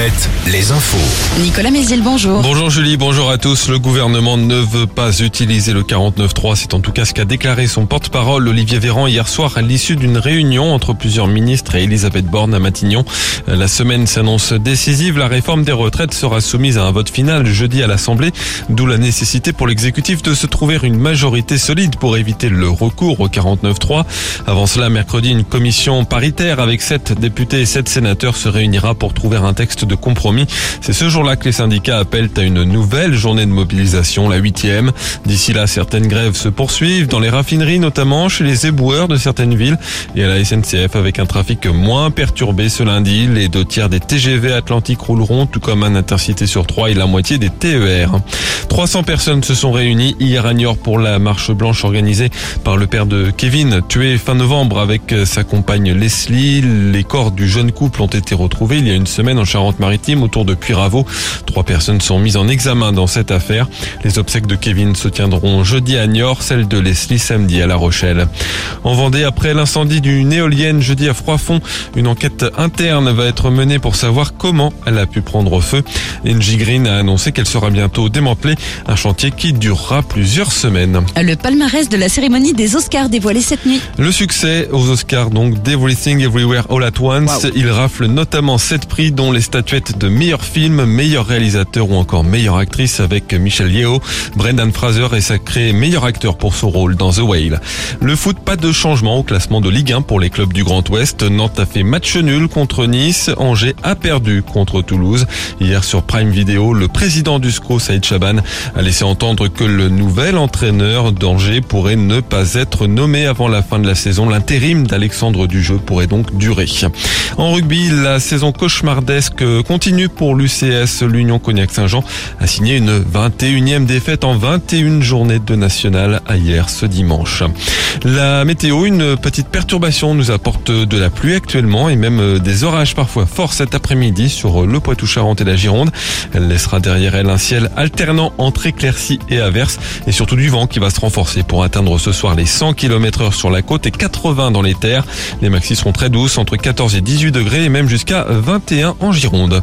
Mohamed. Les infos. Nicolas Mézil, bonjour. Bonjour Julie, bonjour à tous. Le gouvernement ne veut pas utiliser le 49.3. C'est en tout cas ce qu'a déclaré son porte-parole Olivier Véran hier soir à l'issue d'une réunion entre plusieurs ministres et Elisabeth Borne à Matignon. La semaine s'annonce décisive. La réforme des retraites sera soumise à un vote final jeudi à l'Assemblée, d'où la nécessité pour l'exécutif de se trouver une majorité solide pour éviter le recours au 49.3. Avant cela, mercredi, une commission paritaire avec sept députés et sept sénateurs se réunira pour trouver un texte de compromis. C'est ce jour-là que les syndicats appellent à une nouvelle journée de mobilisation, la huitième. D'ici là, certaines grèves se poursuivent dans les raffineries, notamment chez les éboueurs de certaines villes et à la SNCF avec un trafic moins perturbé ce lundi. Les deux tiers des TGV Atlantique rouleront, tout comme un intercité sur trois et la moitié des TER. 300 personnes se sont réunies hier à Niort pour la marche blanche organisée par le père de Kevin, tué fin novembre avec sa compagne Leslie. Les corps du jeune couple ont été retrouvés il y a une semaine en Charente-Maritime autour de Puyraveau. Trois personnes sont mises en examen dans cette affaire. Les obsèques de Kevin se tiendront jeudi à Niort, celle de Leslie samedi à La Rochelle. En Vendée, après l'incendie d'une éolienne jeudi à Froidfond, une enquête interne va être menée pour savoir comment elle a pu prendre feu. Engie Green a annoncé qu'elle sera bientôt démantelée, un chantier qui durera plusieurs semaines. Le palmarès de la cérémonie des Oscars dévoilé cette nuit. Le succès aux Oscars, donc d'Everything Everywhere All at Once, il rafle notamment sept prix dont les statuettes de meilleur film, meilleur réalisateur ou encore meilleure actrice avec Michelle Yeoh. Brendan Fraser est sacré meilleur acteur pour son rôle dans The Whale. Le foot, pas de changement au classement de Ligue 1 pour les clubs du Grand Ouest. Nantes a fait match nul contre Nice. Angers a perdu contre Toulouse. Hier sur Prime Video, le président du SCO, Saïd Chaban, a laissé entendre que le nouvel entraîneur d'Angers pourrait ne pas être nommé avant la fin de la saison. L'intérim d'Alexandre Dujeu pourrait donc durer. En rugby, la saison cauchemardesque continue pour l'UCS. L'Union Cognac-Saint-Jean a signé une 21e défaite en 21 journées de nationale hier ce dimanche. La météo, une petite perturbation nous apporte de la pluie actuellement et même des orages parfois forts cet après-midi sur le Poitou-Charentes et la Gironde. Elle laissera derrière elle un ciel alternant entre éclaircies et averses et surtout du vent qui va se renforcer pour atteindre ce soir les 100 km heure sur la côte et 80 dans les terres. Les maxis seront très douces entre 14 et 18 degrés et même jusqu'à 21 en Gironde.